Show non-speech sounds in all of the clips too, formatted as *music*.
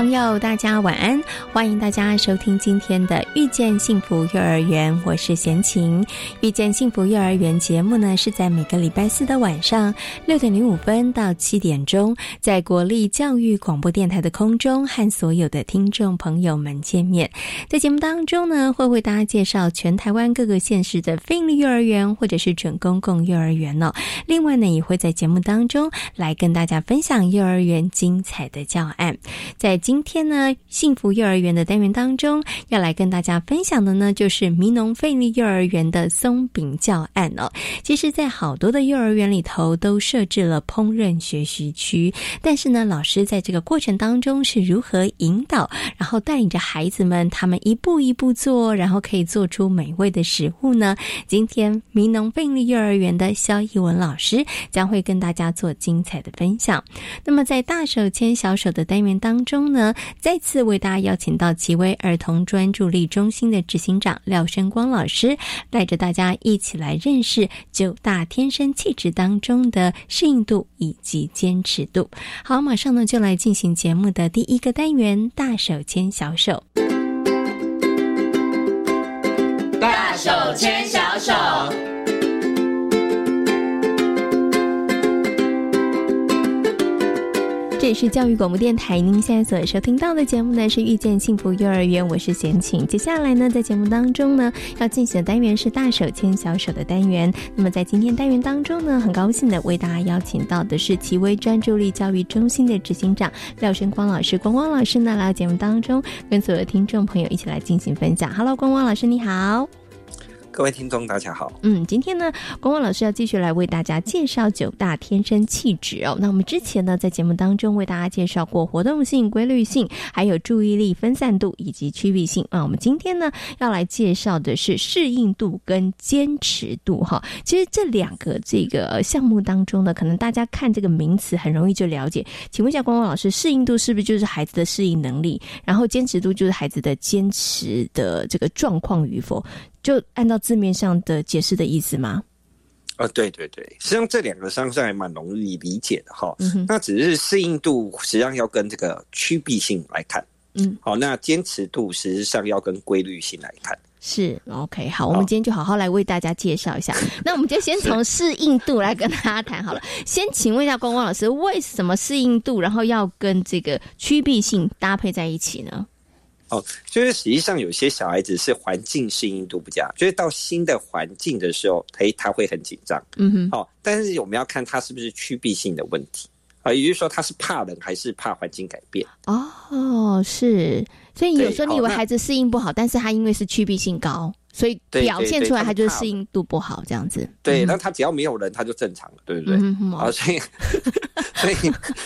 朋友，大家晚安！欢迎大家收听今天的《遇见幸福幼儿园》，我是贤琴。《遇见幸福幼儿园》节目呢，是在每个礼拜四的晚上六点零五分到七点钟，在国立教育广播电台的空中和所有的听众朋友们见面。在节目当中呢，会为大家介绍全台湾各个县市的非营利幼儿园或者是准公共幼儿园哦。另外呢，也会在节目当中来跟大家分享幼儿园精彩的教案。在今天呢，幸福幼儿园的单元当中，要来跟大家分享的呢，就是迷农费力幼儿园的松饼教案哦。其实，在好多的幼儿园里头都设置了烹饪学习区，但是呢，老师在这个过程当中是如何引导，然后带领着孩子们，他们一步一步做，然后可以做出美味的食物呢？今天，迷农费力幼儿园的肖一文老师将会跟大家做精彩的分享。那么，在大手牵小手的单元当中呢？再次为大家邀请到奇威儿童专注力中心的执行长廖生光老师，带着大家一起来认识九大天生气质当中的适应度以及坚持度。好，马上呢就来进行节目的第一个单元——大手牵小手。大手牵小里是教育广播电台，您现在所收听到的节目呢是《遇见幸福幼儿园》，我是贤琴。接下来呢，在节目当中呢，要进行的单元是“大手牵小手”的单元。那么在今天单元当中呢，很高兴的为大家邀请到的是奇威专注力教育中心的执行长廖生光老师。光光老师呢，来到节目当中，跟所有的听众朋友一起来进行分享。Hello，光光老师，你好。*laughs* 各位听众，大家好。嗯，今天呢，光光老师要继续来为大家介绍九大天生气质哦。那我们之前呢，在节目当中为大家介绍过活动性、规律性，还有注意力分散度以及区域性啊。我们今天呢，要来介绍的是适应度跟坚持度哈。其实这两个这个项目当中呢，可能大家看这个名词很容易就了解。请问一下，光光老师，适应度是不是就是孩子的适应能力？然后坚持度就是孩子的坚持的这个状况与否？就按照字面上的解释的意思吗？啊，对对对，实际上这两个上还蛮容易理解的哈。那只是适应度，实际上要跟这个趋避性来看。嗯，好，那坚持度实际上要跟规律性来看。是 OK，好，我们今天就好好来为大家介绍一下。*laughs* 那我们就先从适应度来跟大家谈好了。先请问一下光光老师，为什么适应度然后要跟这个趋避性搭配在一起呢？哦，就是实际上有些小孩子是环境适应度不佳，就是到新的环境的时候，哎，他会很紧张。嗯哼。哦，但是我们要看他是不是趋避性的问题啊，也就是说他是怕冷还是怕环境改变。哦，是。所以有时候你以为孩子适应不好，但是他因为是趋避性高。所以表现出来，他就是适应度不好这样子。对，那他只要没有人，他就正常了，对不对？啊，*laughs* 所以，所以，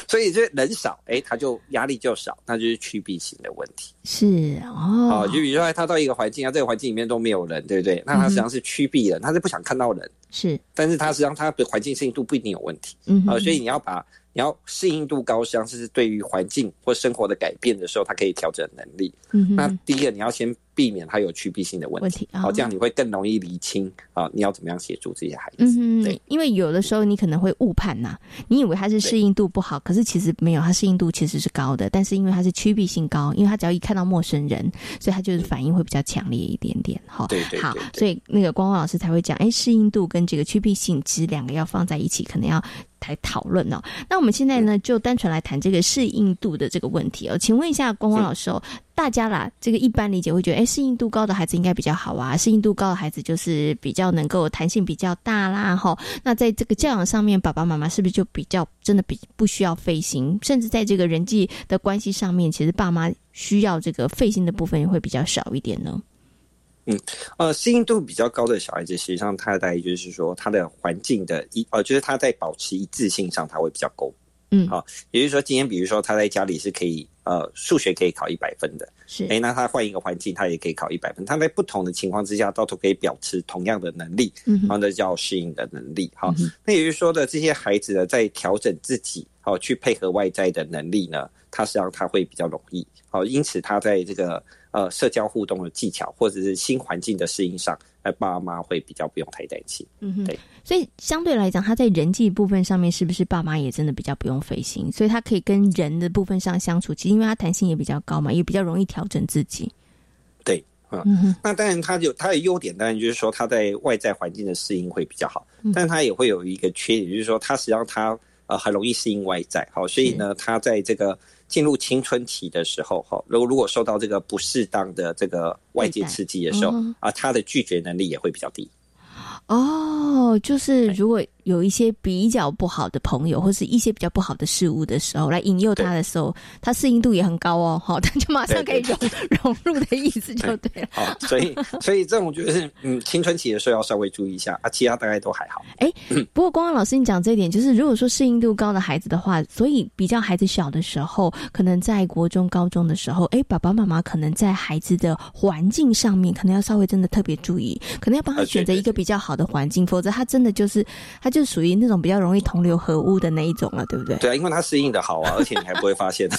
所以就人少，哎，他就压力就少，那就是趋避型的问题。是哦，就比如说他到一个环境啊，这个环境里面都没有人，对不对？那他实际上是趋避人，他是不想看到人。是，但是他实际上他的环境适应度不一定有问题。嗯，啊，所以你要把你要适应度高，实际上是对于环境或生活的改变的时候，他可以调整能力。嗯，那第一个你要先。避免他有趋避性的问题，好，这样你会更容易理清啊，你要怎么样协助这些孩子？嗯对，因为有的时候你可能会误判呐，你以为他是适应度不好，可是其实没有，他适应度其实是高的，但是因为他是趋避性高，因为他只要一看到陌生人，所以他就是反应会比较强烈一点点。哈，对对，好，所以那个光光老师才会讲，哎，适应度跟这个趋避性其实两个要放在一起，可能要来讨论哦。那我们现在呢，就单纯来谈这个适应度的这个问题哦。请问一下光光老师哦。大家啦，这个一般理解会觉得，哎，适应度高的孩子应该比较好啊，适应度高的孩子就是比较能够弹性比较大啦，哈。那在这个教养上面，爸爸妈妈是不是就比较真的比不需要费心？甚至在这个人际的关系上面，其实爸妈需要这个费心的部分也会比较少一点呢？嗯，呃，适应度比较高的小孩子，实际上他在就是说他的环境的一呃，就是他在保持一致性上他会比较够。嗯，好，也就是说，今天比如说他在家里是可以呃数学可以考一百分的，是，哎，那他换一个环境，他也可以考一百分。他在不同的情况之下，到头可以保持同样的能力，嗯，然后那叫适应的能力。好，那也就是说的这些孩子呢，在调整自己，好去配合外在的能力呢，他实际上他会比较容易。好，因此他在这个呃社交互动的技巧，或者是新环境的适应上。那爸妈会比较不用太担心，嗯哼，对，所以相对来讲，他在人际部分上面是不是爸妈也真的比较不用费心？所以他可以跟人的部分上相处，其实因为他弹性也比较高嘛，也比较容易调整自己。对，嗯，那当然他有他的优点，当然就是说他在外在环境的适应会比较好，但他也会有一个缺点，就是说他实际上他呃很容易适应外在，好，所以呢，他在这个。进入青春期的时候，哈，如果如果受到这个不适当的这个外界刺激的时候，啊，他的拒绝能力也会比较低。哦，就是如果。有一些比较不好的朋友，或是一些比较不好的事物的时候，来引诱他的时候，他适应度也很高哦。好，他就马上可以融融入的意思就对了。好，所以所以这种就是嗯，青春期的时候要稍微注意一下啊，其他大概都还好。哎，不过光光老师你讲这一点，就是如果说适应度高的孩子的话，所以比较孩子小的时候，可能在国中、高中的时候，哎，爸爸妈妈可能在孩子的环境上面，可能要稍微真的特别注意，可能要帮他选择一个比较好的环境，否则他真的就是他就属于那种比较容易同流合污的那一种了，对不对？对啊，因为他适应的好啊，*laughs* 而且你还不会发现。*laughs*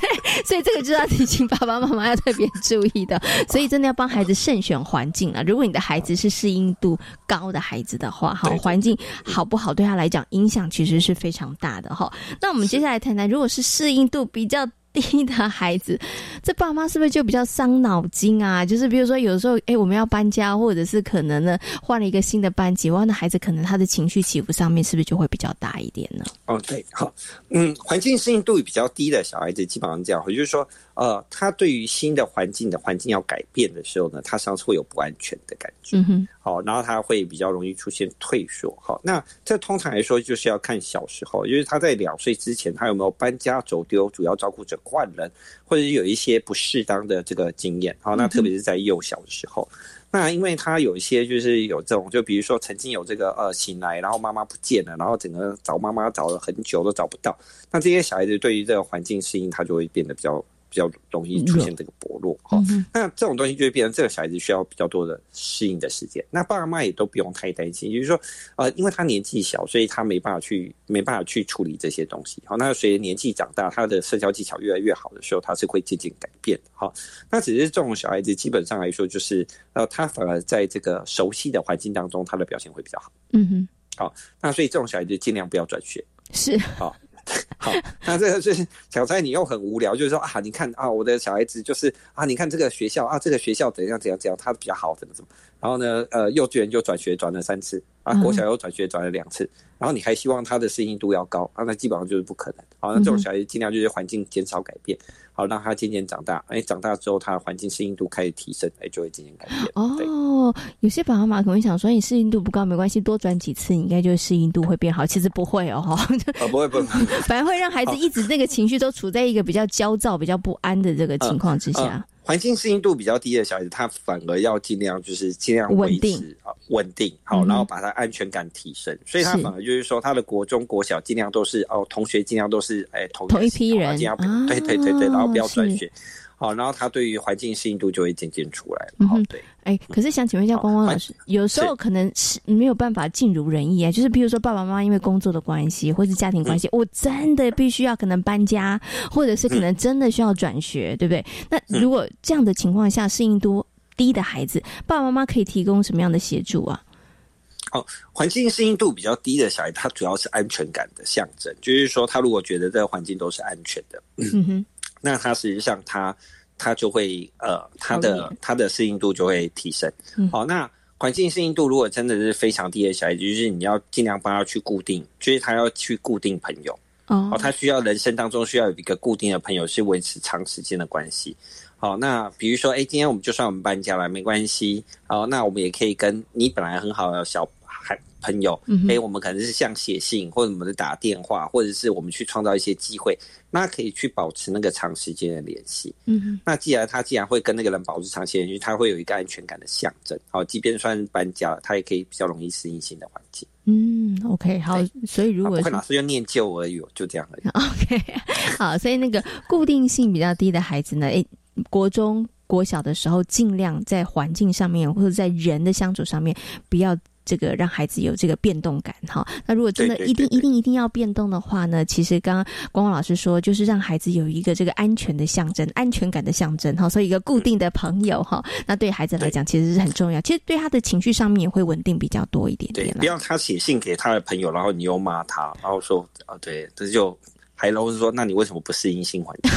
对，所以这个就要提醒爸爸妈妈要特别注意的。*laughs* 所以真的要帮孩子慎选环境啊！如果你的孩子是适应度高的孩子的话，好环境好不好对他来讲影响其实是非常大的哈。那我们接下来谈谈，如果是适应度比较。*laughs* 低的孩子，这爸妈是不是就比较伤脑筋啊？就是比如说，有时候哎，我们要搬家，或者是可能呢换了一个新的班级，哇，那孩子可能他的情绪起伏上面是不是就会比较大一点呢？哦，对，好，嗯，环境适应度比较低的小孩子，基本上这样，也就是说。呃，他对于新的环境的环境要改变的时候呢，他上是会有不安全的感觉。嗯哼。好，然后他会比较容易出现退缩。好，那这通常来说就是要看小时候，因为他在两岁之前，他有没有搬家走丢、主要照顾者换人，或者是有一些不适当的这个经验。好，那特别是在幼小的时候，那因为他有一些就是有这种，就比如说曾经有这个呃醒来，然后妈妈不见了，然后整个找妈妈找了很久都找不到。那这些小孩子对于这个环境适应，他就会变得比较。比较容易出现这个薄弱，哈，那这种东西就会变成这个小孩子需要比较多的适应的时间。那爸爸妈妈也都不用太担心，就是说，呃，因为他年纪小，所以他没办法去没办法去处理这些东西。好，那随着年纪长大，他的社交技巧越来越好的时候，他是会渐渐改变。好，那只是这种小孩子基本上来说，就是呃，他反而在这个熟悉的环境当中，他的表现会比较好。嗯哼，好，那所以这种小孩子尽量不要转学。是，好。*laughs* 好，那这个就是小蔡，你又很无聊，就是说啊，你看啊，我的小孩子就是啊，你看这个学校啊，这个学校怎样怎样怎样，他比较好，怎么怎么，然后呢，呃，幼稚园就转学转了三次啊，国小又转学转了两次。然后你还希望他的适应度要高啊？那基本上就是不可能。好，那这种小孩尽量就是环境减少改变，好让他渐渐长大。哎，长大之后他的环境适应度开始提升，哎，就会渐渐改变。哦，有些爸爸妈妈可能想说，你适应度不高没关系，多转几次，你应该就适应度会变好。其实不会哦，哈。啊，不会不会，*laughs* 反而会让孩子一直那个情绪都处在一个比较焦躁、比较不安的这个情况之下。环境适应度比较低的小孩子，他反而要尽量就是尽量维持啊稳定好，然后把他安全感提升，所以他反而就是说他的国中国小尽量都是哦同学尽量都是哎同同一批人，尽量对对对对，然后不要转学。好，然后他对于环境适应度就会渐渐出来了。好，对。哎，可是想请问一下光光老师，有时候可能是没有办法尽如人意啊。就是比如说爸爸妈妈因为工作的关系，或是家庭关系，我真的必须要可能搬家，或者是可能真的需要转学，对不对？那如果这样的情况下，适应度低的孩子，爸爸妈妈可以提供什么样的协助啊？哦，环境适应度比较低的小孩，他主要是安全感的象征，就是说他如果觉得这个环境都是安全的，嗯哼。那他实际上他他就会呃他的他的适应度就会提升。好，那环境适应度如果真的是非常低的小孩，就是你要尽量帮他去固定，就是他要去固定朋友。哦，他需要人生当中需要有一个固定的朋友，是维持长时间的关系。好，那比如说，哎，今天我们就算我们搬家了，没关系。好，那我们也可以跟你本来很好的小。孩朋友，哎，我们可能是像写信，或者我们是打电话，或者是我们去创造一些机会，那可以去保持那个长时间的联系。嗯，那既然他既然会跟那个人保持长期联系，他会有一个安全感的象征。好，即便算搬家了，他也可以比较容易适应新的环境。嗯，OK，好，所以如果老师就念旧而已，就这样而已。*laughs* OK，好，所以那个固定性比较低的孩子呢，哎，国中。国小的时候，尽量在环境上面或者在人的相处上面，不要这个让孩子有这个变动感哈。那如果真的一定一定一定要变动的话呢，其实刚刚光光老师说，就是让孩子有一个这个安全的象征、安全感的象征哈。所以一个固定的朋友哈，那对孩子来讲其实是很重要。其实对他的情绪上面也会稳定比较多一点点。不要他写信给他的朋友，然后你又骂他，然后说啊，对，这就还然后是说，那你为什么不适应新环境？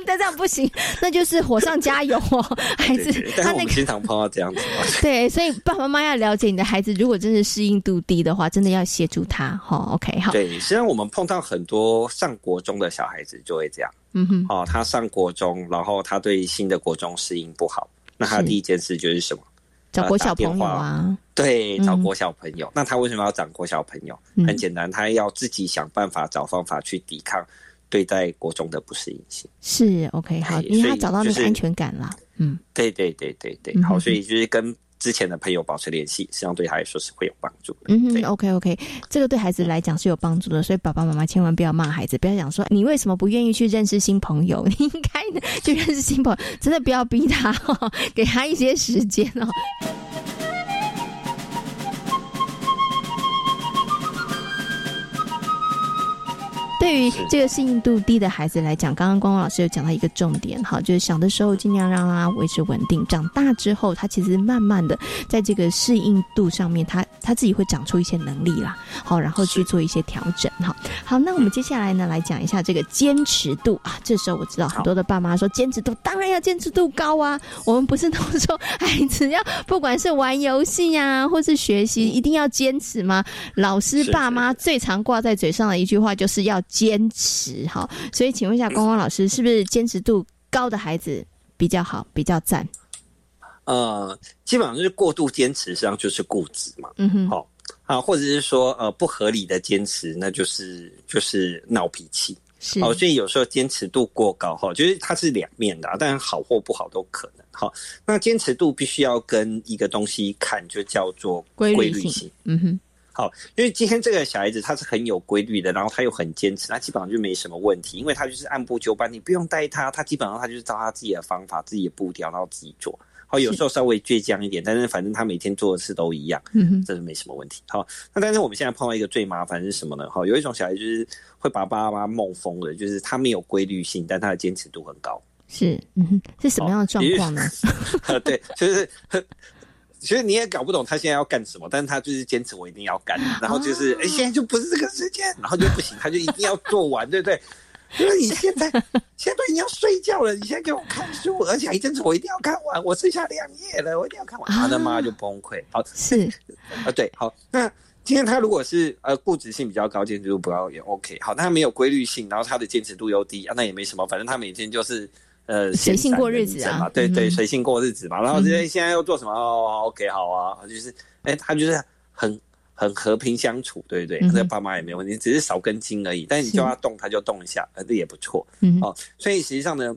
*laughs* 但这样不行，那就是火上加油哦，孩子。他那个经常碰到这样子。*laughs* 对，所以爸爸妈妈要了解你的孩子，如果真是适应度低的话，真的要协助他。哈，OK，好。对，实际上我们碰到很多上国中的小孩子就会这样。嗯哼。哦，他上国中，然后他对新的国中适应不好，那他第一件事就是什么？找国小朋友啊。对，找国小朋友。那他为什么要找国小朋友？很简单，他要自己想办法找方法去抵抗。对待国中的不适应性是 OK 好，因为他找到那个安全感了。嗯，对对对对对，好，所以就是跟之前的朋友保持联系，实际上对他来说是会有帮助的。嗯，OK OK，这个对孩子来讲是有帮助的，所以爸爸妈妈千万不要骂孩子，不要讲说你为什么不愿意去认识新朋友，*laughs* 你应该去认识新朋友，真的不要逼他，给他一些时间哦。对于这个适应度低的孩子来讲，刚刚光光老师有讲到一个重点，哈，就是小的时候尽量让他维持稳定，长大之后，他其实慢慢的在这个适应度上面，他他自己会长出一些能力啦，好，然后去做一些调整，哈，好，那我们接下来呢，来讲一下这个坚持度啊。这时候我知道很多的爸妈说，坚持度当然要坚持度高啊，我们不是都说孩子要不管是玩游戏呀，或是学习，一定要坚持吗？老师爸妈最常挂在嘴上的一句话就是要。坚持哈，所以请问一下光光老师，是不是坚持度高的孩子比较好，比较赞？呃，基本上就是过度坚持，实际上就是固执嘛。嗯哼，好啊，或者是说呃不合理的坚持，那就是就是闹脾气。是，好，所以有时候坚持度过高哈，就是它是两面的，当然好或不好都可能。哈，那坚持度必须要跟一个东西看，就叫做规律性。嗯哼。好，因为今天这个小孩子他是很有规律的，然后他又很坚持，他基本上就没什么问题，因为他就是按部就班，你不用带他，他基本上他就是照他自己的方法、自己的步调，然后自己做。好，有时候稍微倔强一点，但是反正他每天做的事都一样，嗯哼，这是没什么问题。好，那但是我们现在碰到一个最麻烦是什么呢？好，有一种小孩就是会把爸妈梦疯了，就是他没有规律性，但他的坚持度很高。是，嗯哼，是什么样的状况呢？*laughs* 对，就是。其实你也搞不懂他现在要干什么，但是他就是坚持我一定要干，然后就是哎，现在就不是这个时间，然后就不行，他就一定要做完，对不对？*laughs* 因为你现在现在都已经要睡觉了，你现在给我看书，而且一阵子我一定要看完，我剩下两页了，我一定要看完，他的妈就崩溃。好，是啊，对，好，那今天他如果是呃固执性比较高，坚持度不高也 OK。好，那他没有规律性，然后他的坚持度又低啊，那也没什么，反正他每天就是。呃，随性过日子啊，对对，随性过日子嘛。然后现在现在又做什么？哦，OK，好啊，就是，哎，他就是很很和平相处，对不对？这爸妈也没有问题，只是少根筋而已。但是你叫他动，他就动一下，呃，这也不错。哦，所以实际上呢，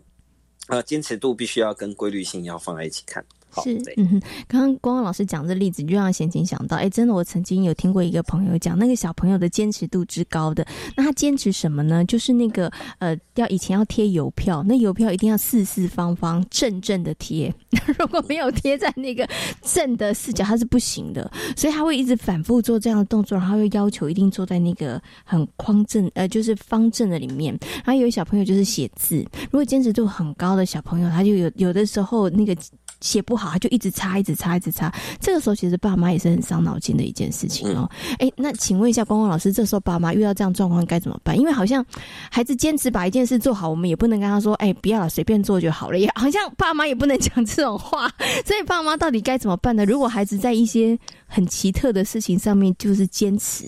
呃，坚持度必须要跟规律性要放在一起看。是，嗯哼，刚刚光光老师讲这例子，就让贤琴想到，哎，真的，我曾经有听过一个朋友讲，那个小朋友的坚持度之高的，那他坚持什么呢？就是那个，呃，要以前要贴邮票，那邮票一定要四四方方正正的贴，*laughs* 如果没有贴在那个正的四角，他是不行的，所以他会一直反复做这样的动作，然后又要求一定坐在那个很框正，呃，就是方正的里面。然后有小朋友就是写字，如果坚持度很高的小朋友，他就有有的时候那个。写不好，他就一直擦，一直擦，一直擦。这个时候，其实爸妈也是很伤脑筋的一件事情哦。哎，那请问一下，光光老师，这时候爸妈遇到这样状况该怎么办？因为好像孩子坚持把一件事做好，我们也不能跟他说：“哎，不要了，随便做就好了。”也好像爸妈也不能讲这种话。*laughs* 所以，爸妈到底该怎么办呢？如果孩子在一些很奇特的事情上面就是坚持，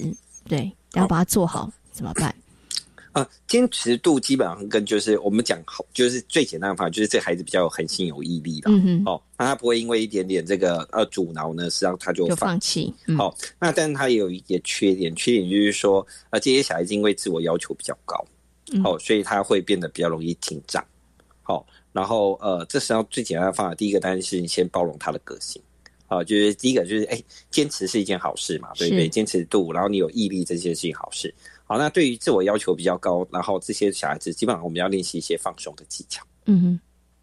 对，然后把它做好，怎么办？啊，坚持度基本上跟就是我们讲好，就是最简单的方法，就是这孩子比较有恒心有毅力的。哦，那他不会因为一点点这个呃阻挠呢，实际上他就放弃。好，那但是他也有一个缺点，缺点就是说，呃，这些小孩子因为自我要求比较高，哦，所以他会变得比较容易紧张。好，然后呃，这实际上最简单的方法，第一个当然是你先包容他的个性。好，就是第一个就是哎，坚持是一件好事嘛，对不对？坚持度，然后你有毅力，这些是一件好事。好，那对于自我要求比较高，然后这些小孩子，基本上我们要练习一些放松的技巧。嗯哼，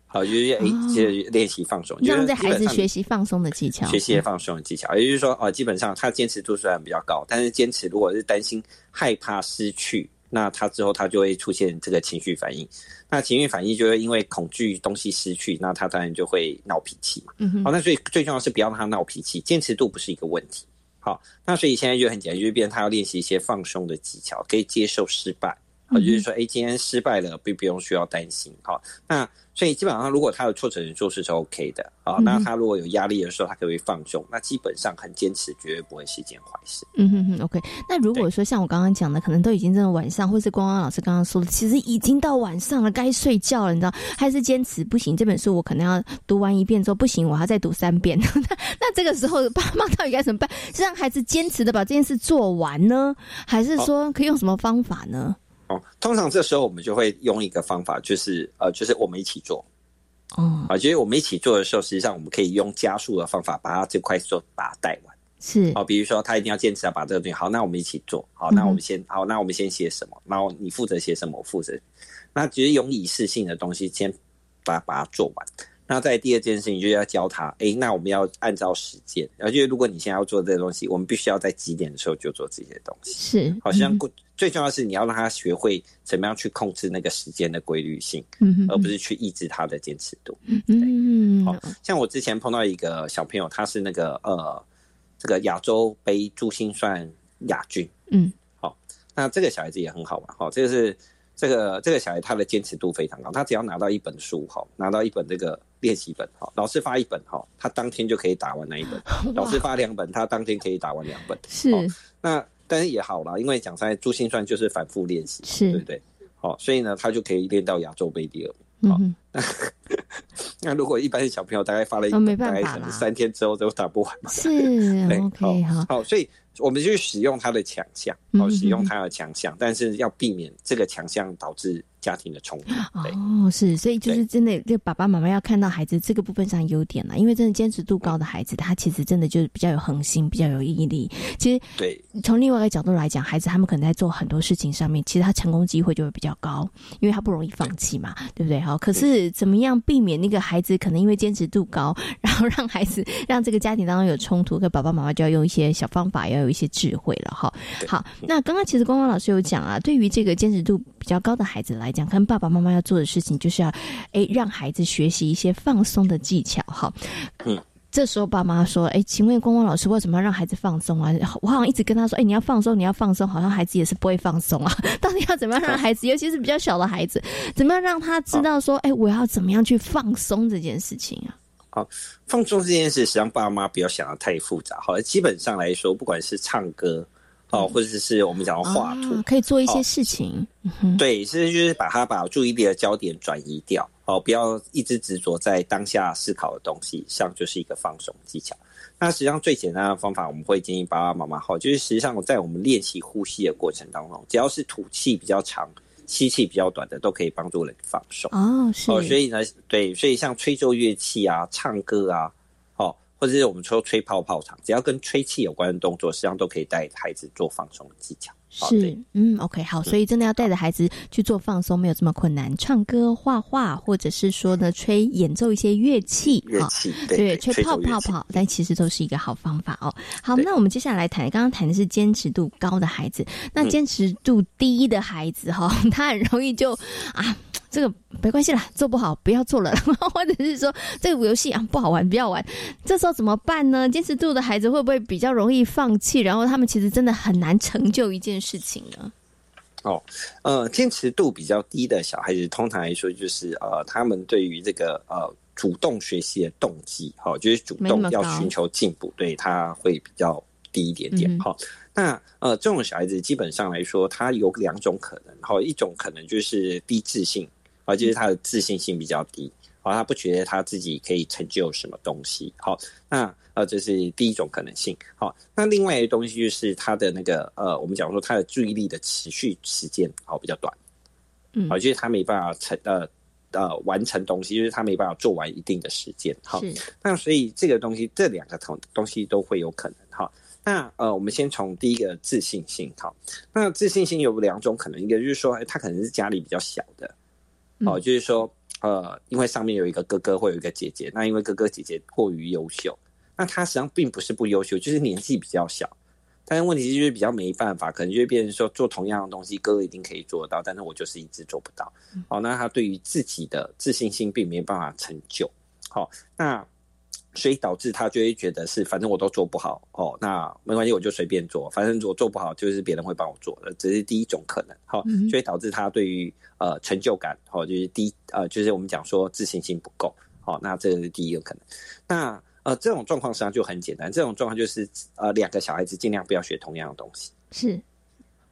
好，就是哎，就练习放松，让这孩子学习放松的技巧，学习放松的技巧。也就是说，呃，基本上他坚持度虽然比较高，但是坚持如果是担心害怕失去，那他之后他就会出现这个情绪反应。那情绪反应就会因为恐惧东西失去，那他当然就会闹脾气嘛。好，那所以最重要是不要让他闹脾气，坚持度不是一个问题。好，那所以现在就很简单，就是变他要练习一些放松的技巧，可以接受失败。好，就是说，哎，今天失败了，并不用需要担心。好，那。所以基本上，如果他有挫折，做事是 OK 的啊。那他如果有压力的时候，他可以放松。那基本上很坚持，绝对不会是一件坏事。嗯哼哼，OK。那如果说像我刚刚讲的，可能都已经真的晚上，或是光光老师刚刚说的，其实已经到晚上了，该睡觉了，你知道？还是坚持不行？这本书我可能要读完一遍之后不行，我要再读三遍。*laughs* 那那这个时候，爸妈到底该怎么办？是让孩子坚持的把这件事做完呢，还是说可以用什么方法呢？哦，通常这时候我们就会用一个方法，就是呃，就是我们一起做。哦，啊，就是我们一起做的时候，实际上我们可以用加速的方法把它这块做把它带完。是，哦，比如说他一定要坚持要把这个东西好，那我们一起做好，那我们先好，那我们先写什么？然后你负责写什么？我负责。那只是用仪式性的东西，先把把它做完。那在第二件事情就是要教他，哎，那我们要按照时间，而且如果你现在要做这些东西，我们必须要在几点的时候就做这些东西。是，好像过最重要是你要让他学会怎么样去控制那个时间的规律性，嗯，而不是去抑制他的坚持度。嗯，好像我之前碰到一个小朋友，他是那个呃，这个亚洲杯珠心算亚军。嗯，好，那这个小孩子也很好玩，好，这个是。这个这个小孩他的坚持度非常高，他只要拿到一本书哈，拿到一本这个练习本哈，老师发一本哈，他当天就可以打完那一本。*laughs* 老师发两本，他当天可以打完两本。是，那但是也好啦，因为讲在珠心算就是反复练习，是，对不对？好，所以呢，他就可以练到亚洲杯第二名。好，*laughs* 那如果一般的小朋友大概发了一本，大概可能三天之后都打不完嘛。是，*laughs* OK，好，好，所以。我们就使用他的强项，哦，使用他的强项，但是要避免这个强项导致家庭的冲突。哦，是，所以就是真的，就爸爸妈妈要看到孩子这个部分上优点了，因为真的坚持度高的孩子，他其实真的就是比较有恒心，比较有毅力。其实，对，从另外一个角度来讲，孩子他们可能在做很多事情上面，其实他成功机会就会比较高，因为他不容易放弃嘛，对不对？好，可是怎么样避免那个孩子可能因为坚持度高，然后让孩子 *laughs* 让这个家庭当中有冲突，跟爸爸妈妈就要用一些小方法，要。有一些智慧了哈，好，那刚刚其实光光老师有讲啊，对于这个坚持度比较高的孩子来讲，跟爸爸妈妈要做的事情就是要，哎，让孩子学习一些放松的技巧哈。嗯，这时候爸妈说，哎，请问光光老师为什么要让孩子放松啊？我好像一直跟他说，哎，你要放松，你要放松，好像孩子也是不会放松啊。*laughs* 到底要怎么样让孩子，尤其是比较小的孩子，怎么样让他知道说，哎，我要怎么样去放松这件事情啊？好，放松这件事，实际上爸妈不要想的太复杂。好，基本上来说，不管是唱歌，哦，或者是我们讲画图，可以做一些事情。对，其实就是把它把注意力的焦点转移掉，哦，不要一直执着在当下思考的东西上，就是一个放松技巧。那实际上最简单的方法，我们会建议爸爸妈妈，好，就是实际上在我们练习呼吸的过程当中，只要是吐气比较长。吸气比较短的都可以帮助人放松哦，是哦，所以呢，对，所以像吹奏乐器啊、唱歌啊，哦，或者是我们说吹泡泡糖，只要跟吹气有关的动作，实际上都可以带孩子做放松的技巧。是，嗯，OK，好，所以真的要带着孩子去做放松，没有这么困难。唱歌、画画，或者是说呢，吹演奏一些乐器，乐器对，吹泡泡泡，但其实都是一个好方法哦。好，那我们接下来谈，刚刚谈的是坚持度高的孩子，那坚持度低的孩子哈，*laughs* 他很容易就啊。这个没关系啦，做不好不要做了，*laughs* 或者是说这个游戏啊不好玩，不要玩。这时候怎么办呢？坚持度的孩子会不会比较容易放弃？然后他们其实真的很难成就一件事情呢？哦，呃，坚持度比较低的小孩子，通常来说就是呃，他们对于这个呃主动学习的动机，哈，就是主动要寻求进步，对他会比较。低一点点。好，那呃，这种小孩子基本上来说，他有两种可能，哦，一种可能就是低自信，啊，就是他的自信心比较低，好，他不觉得他自己可以成就什么东西。好，那呃，这是第一种可能性。好，那另外一个东西就是他的那个呃，我们讲说他的注意力的持续时间好比较短，嗯，好，就是他没办法成呃。呃，完成东西就是他没办法做完一定的时间，好，那所以这个东西这两个同东西都会有可能，哈。那呃，我们先从第一个自信心，好，那自信心有两种可能，一个就是说他可能是家里比较小的，哦，就是说呃，因为上面有一个哥哥或有一个姐姐，那因为哥哥姐姐过于优秀，那他实际上并不是不优秀，就是年纪比较小。但是问题就是比较没办法，可能就会变成说做同样的东西，哥哥一定可以做到，但是我就是一直做不到。哦，那他对于自己的自信心并没办法成就。好，那所以导致他就会觉得是反正我都做不好哦，那没关系，我就随便做，反正我做不好就是别人会帮我做的，这是第一种可能。好，所以导致他对于呃成就感，好就是低呃就是我们讲说自信心不够。好，那这个是第一个可能。那呃，这种状况实际上就很简单。这种状况就是，呃，两个小孩子尽量不要学同样的东西。是，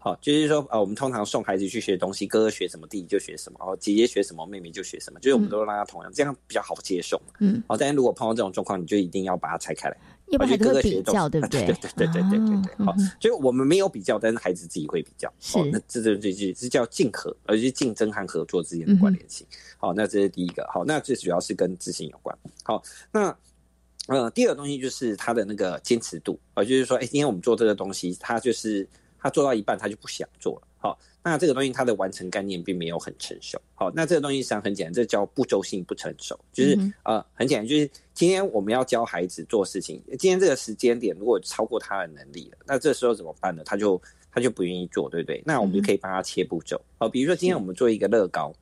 好，就是说，呃，我们通常送孩子去学东西，哥哥学什么，弟弟就学什么，哦，姐姐学什么，妹妹就学什么，就是我们都让他同样，这样比较好接受。嗯。好，但是如果碰到这种状况，你就一定要把它拆开来。要不然哥哥比较，对不 *laughs* 对？对对对对对对对。好，就我们没有比较，但是孩子自己会比较。是。那这这这这是叫竞合，而是竞争和合作之间的关联性。好，那这是第一个。好，那最主要是跟自信有关。好，那。呃，第二个东西就是他的那个坚持度，呃，就是说，哎，今天我们做这个东西，他就是他做到一半，他就不想做了。好，那这个东西它的完成概念并没有很成熟。好，那这个东西实际上很简单，这叫步骤性不成熟。就是呃，很简单，就是今天我们要教孩子做事情，今天这个时间点如果超过他的能力了，那这时候怎么办呢？他就他就不愿意做，对不对？那我们就可以帮他切步骤。好，比如说今天我们做一个乐高。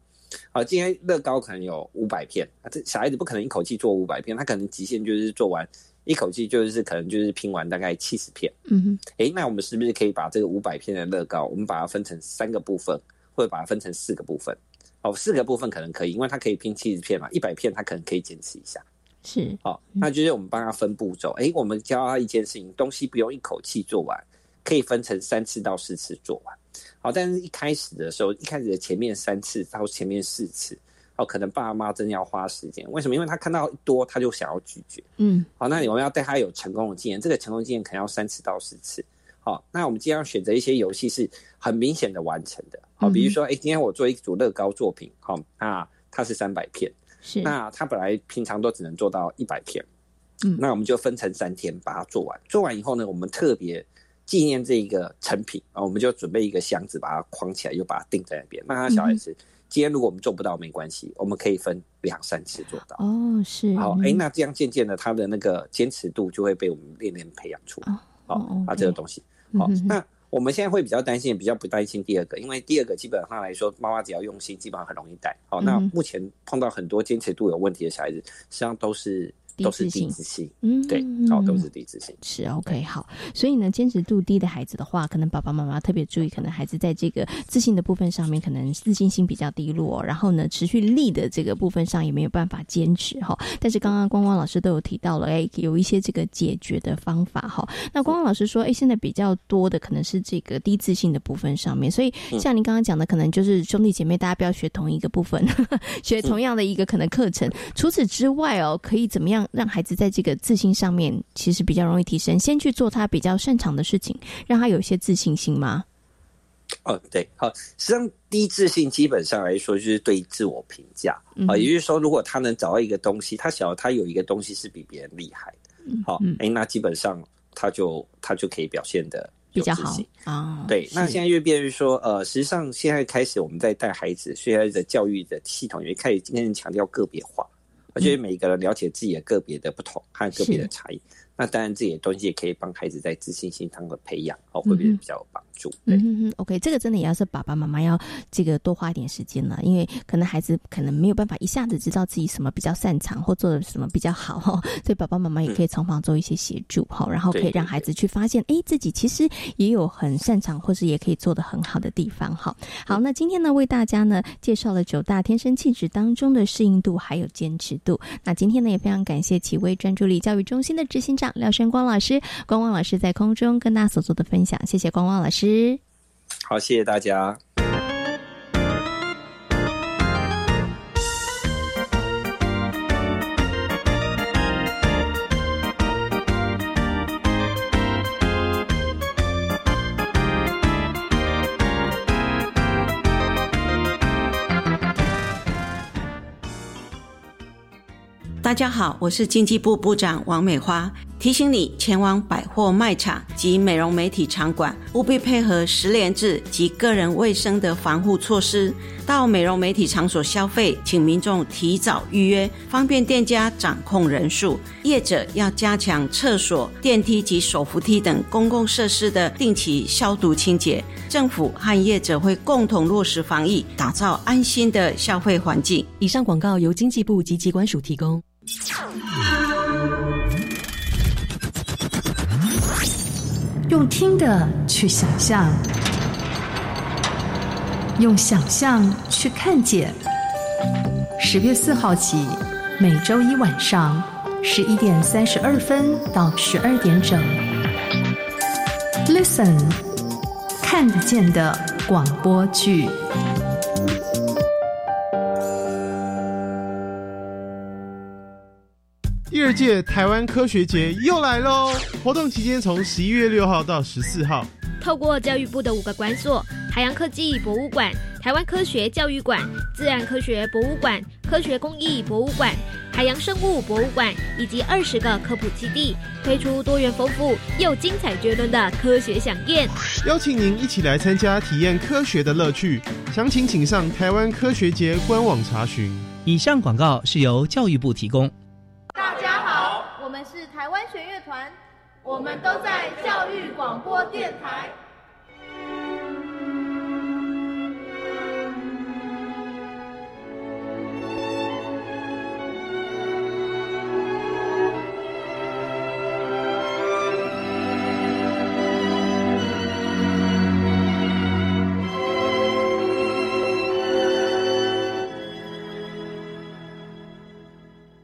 好，今天乐高可能有五百片，啊，这小孩子不可能一口气做五百片，他可能极限就是做完一口气就是可能就是拼完大概七十片。嗯哼，哎，那我们是不是可以把这个五百片的乐高，我们把它分成三个部分，或者把它分成四个部分？哦，四个部分可能可以，因为它可以拼七十片嘛，一百片它可能可以坚持一下。是，好，那就是我们帮他分步骤。哎，我们教他一件事情，东西不用一口气做完，可以分成三次到四次做完。好，但是一开始的时候，一开始的前面三次到前面四次，哦，可能爸妈真的要花时间。为什么？因为他看到多，他就想要拒绝。嗯，好，那我们要带他有成功的经验，这个成功经验可能要三次到四次。好，那我们今天要选择一些游戏是很明显的完成的。好，比如说，哎，今天我做一组乐高作品，好，那它是三百片，是，那他本来平常都只能做到一百片，嗯，那我们就分成三天把它做完。做完以后呢，我们特别。纪念这一个成品啊，我们就准备一个箱子，把它框起来，又把它钉在那边。那他小孩子今天如果我们做不到没关系，我们可以分两三次做到。哦，是。好，哎，那这样渐渐的，他的那个坚持度就会被我们练练培养出来。哦，啊，这个东西。好，那我们现在会比较担心，比较不担心第二个，因为第二个基本上来说，妈妈只要用心，基本上很容易带。好，那目前碰到很多坚持度有问题的小孩子，实际上都是。都是低自信，嗯，对，哦，都是低自信，是 OK 好。所以呢，坚持度低的孩子的话，可能爸爸妈妈特别注意，可能孩子在这个自信的部分上面，可能自信心比较低落，然后呢，持续力的这个部分上也没有办法坚持哈。但是刚刚光光老师都有提到了，哎，有一些这个解决的方法哈。那光光老师说，哎，现在比较多的可能是这个低自信的部分上面，所以像您刚刚讲的，可能就是兄弟姐妹大家不要学同一个部分，*laughs* 学同样的一个可能课程。除此之外哦，可以怎么样？让孩子在这个自信上面，其实比较容易提升。先去做他比较擅长的事情，让他有一些自信心吗？哦，对，好。实际上，低自信基本上来说就是对自我评价啊。也就是说，如果他能找到一个东西，他晓得他有一个东西是比别人厉害的，好，哎，那基本上他就他就可以表现的比较好啊。对，那现在越变越说，呃，实际上现在开始我们在带孩子，现在的教育的系统也开始今天强调个别化。而且每一个人了解自己的个别的不同和个别的差异，那当然这些东西也可以帮孩子在自信心上的培养哦，会比较有帮助。嗯嗯，OK，这个真的也要是爸爸妈妈要这个多花一点时间了，因为可能孩子可能没有办法一下子知道自己什么比较擅长或做的什么比较好哈，*laughs* 所以爸爸妈妈也可以从旁做一些协助哈，然后可以让孩子去发现，哎，自己其实也有很擅长或是也可以做的很好的地方哈。好，那今天呢为大家呢介绍了九大天生气质当中的适应度还有坚持度。那今天呢也非常感谢奇威专注力教育中心的执行长。长廖生光老师，光光老师在空中跟大家所做的分享，谢谢光光老师。好，谢谢大家。大家好，我是经济部部长王美花。提醒你前往百货卖场及美容美体场馆，务必配合十连制及个人卫生的防护措施。到美容美体场所消费，请民众提早预约，方便店家掌控人数。业者要加强厕所、电梯及手扶梯等公共设施的定期消毒清洁。政府和业者会共同落实防疫，打造安心的消费环境。以上广告由经济部及机关署提供。用听的去想象，用想象去看见。十月四号起，每周一晚上十一点三十二分到十二点整，Listen，看得见的广播剧。二届台湾科学节又来喽！活动期间从十一月六号到十四号，透过教育部的五个馆所：海洋科技博物馆、台湾科学教育馆、自然科学博物馆、科学工艺博物馆、海洋生物博物馆以及二十个科普基地，推出多元丰富又精彩绝伦的科学飨宴，邀请您一起来参加，体验科学的乐趣。详情请上台湾科学节官网查询。以上广告是由教育部提供。台湾弦乐团我们都在教育广播电台。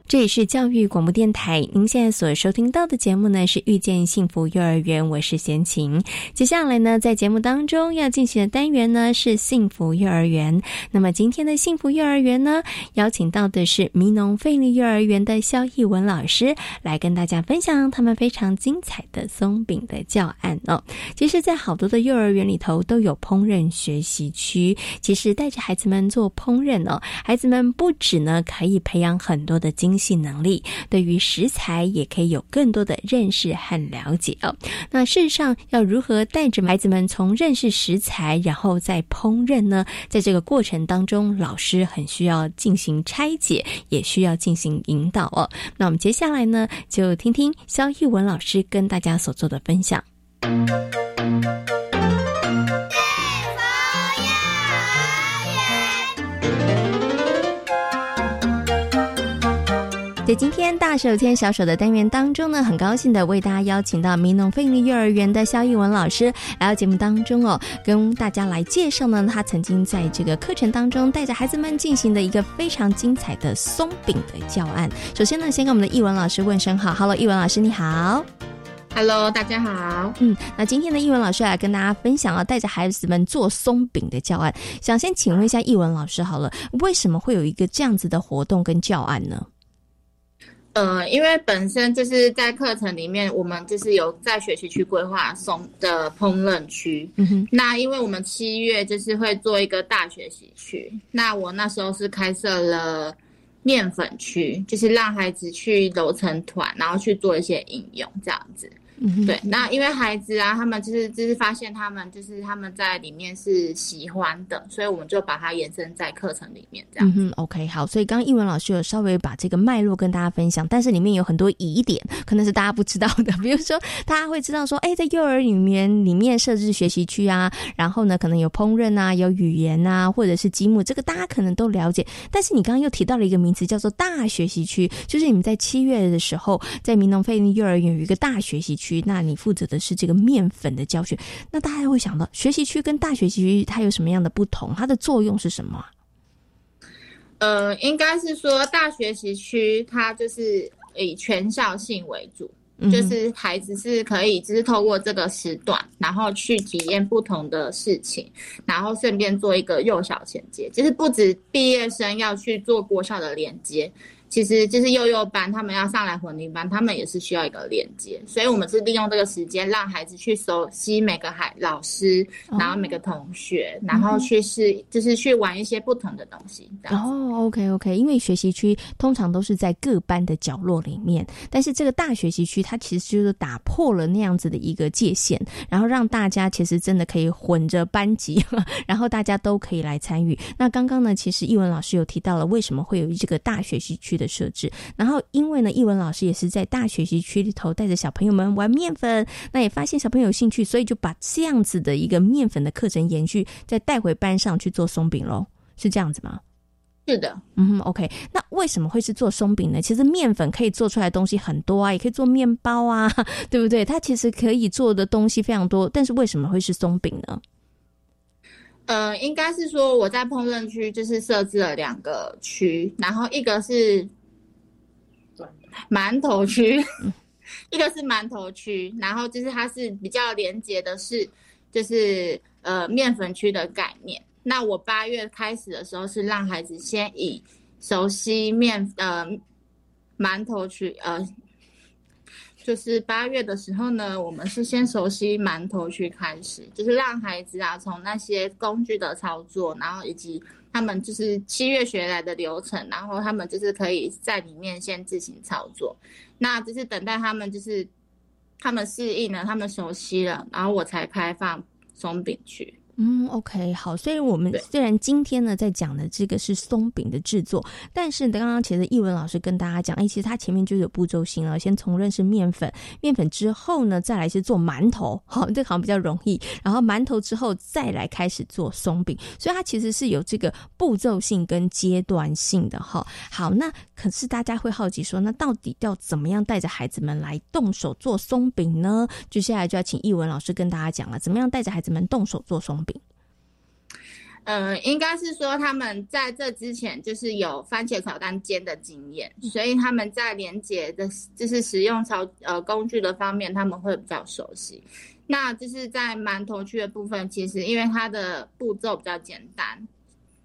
这里是教育广播电台，您现在所收听到的节目呢是遇见幸福幼儿园，我是贤琴。接下来呢，在节目当中要进行的单元呢是幸福幼儿园。那么今天的幸福幼儿园呢，邀请到的是民农费力幼儿园的肖义文老师来跟大家分享他们非常精彩的松饼的教案哦。其实，在好多的幼儿园里头都有烹饪学习区，其实带着孩子们做烹饪哦，孩子们不止呢可以培养很多的精。性能力对于食材也可以有更多的认识和了解哦。那事实上，要如何带着孩子们从认识食材，然后再烹饪呢？在这个过程当中，老师很需要进行拆解，也需要进行引导哦。那我们接下来呢，就听听肖逸文老师跟大家所做的分享。在今天大手牵小手的单元当中呢，很高兴的为大家邀请到民农费力幼儿园的肖艺文老师来到节目当中哦，跟大家来介绍呢，他曾经在这个课程当中带着孩子们进行的一个非常精彩的松饼的教案。首先呢，先跟我们的艺文老师问声好，Hello，义文老师你好，Hello，大家好，嗯，那今天的艺文老师来跟大家分享啊，带着孩子们做松饼的教案，想先请问一下艺文老师好了，为什么会有一个这样子的活动跟教案呢？呃，因为本身就是在课程里面，我们就是有在学习区规划松的烹饪区。嗯哼。那因为我们七月就是会做一个大学习区，那我那时候是开设了面粉区，就是让孩子去揉成团，然后去做一些应用这样子。对，那因为孩子啊，他们就是就是发现他们就是他们在里面是喜欢的，所以我们就把它延伸在课程里面这样。嗯，OK，好，所以刚刚英文老师有稍微把这个脉络跟大家分享，但是里面有很多疑点，可能是大家不知道的，比如说大家会知道说，哎，在幼儿里面里面设置学习区啊，然后呢可能有烹饪啊，有语言啊，或者是积木，这个大家可能都了解。但是你刚刚又提到了一个名词叫做大学习区，就是你们在七月的时候在民农费幼儿园有一个大学习区。区，那你负责的是这个面粉的教学，那大家会想到学习区跟大学习区它有什么样的不同？它的作用是什么？呃，应该是说大学习区它就是以全校性为主，就是孩子是可以，就是透过这个时段，然后去体验不同的事情，然后顺便做一个幼小衔接，就是不止毕业生要去做国校的连接。其实就是幼幼班，他们要上来混龄班，他们也是需要一个连接，所以我们是利用这个时间，让孩子去熟悉每个孩老师，然后每个同学，然后去试，就是去玩一些不同的东西。哦，OK OK，因为学习区通常都是在各班的角落里面，但是这个大学习区它其实就是打破了那样子的一个界限，然后让大家其实真的可以混着班级，*laughs* 然后大家都可以来参与。那刚刚呢，其实译文老师有提到了为什么会有这个大学习区。的设置，然后因为呢，译文老师也是在大学习区里头带着小朋友们玩面粉，那也发现小朋友有兴趣，所以就把这样子的一个面粉的课程延续，再带回班上去做松饼喽，是这样子吗？是的，嗯，OK。那为什么会是做松饼呢？其实面粉可以做出来的东西很多啊，也可以做面包啊，*laughs* 对不对？它其实可以做的东西非常多，但是为什么会是松饼呢？呃，应该是说我在烹饪区就是设置了两个区，然后一个是馒头区，*laughs* 一个是馒头区，然后就是它是比较连接的是，就是呃面粉区的概念。那我八月开始的时候是让孩子先以熟悉面呃馒头区呃。就是八月的时候呢，我们是先熟悉馒头去开始，就是让孩子啊从那些工具的操作，然后以及他们就是七月学来的流程，然后他们就是可以在里面先自行操作。那就是等待他们就是他们适应了，他们熟悉了，然后我才开放松饼去。嗯，OK，好，所以我们虽然今天呢在讲的这个是松饼的制作，但是刚刚其实译文老师跟大家讲，哎，其实它前面就有步骤性了，先从认识面粉，面粉之后呢，再来是做馒头，好，这好像比较容易，然后馒头之后再来开始做松饼，所以它其实是有这个步骤性跟阶段性的哈。好，那可是大家会好奇说，那到底要怎么样带着孩子们来动手做松饼呢？接下来就要请译文老师跟大家讲了，怎么样带着孩子们动手做松。呃，应该是说他们在这之前就是有番茄炒蛋煎的经验，所以他们在连接的，就是使用炒呃工具的方面，他们会比较熟悉。那就是在馒头区的部分，其实因为它的步骤比较简单，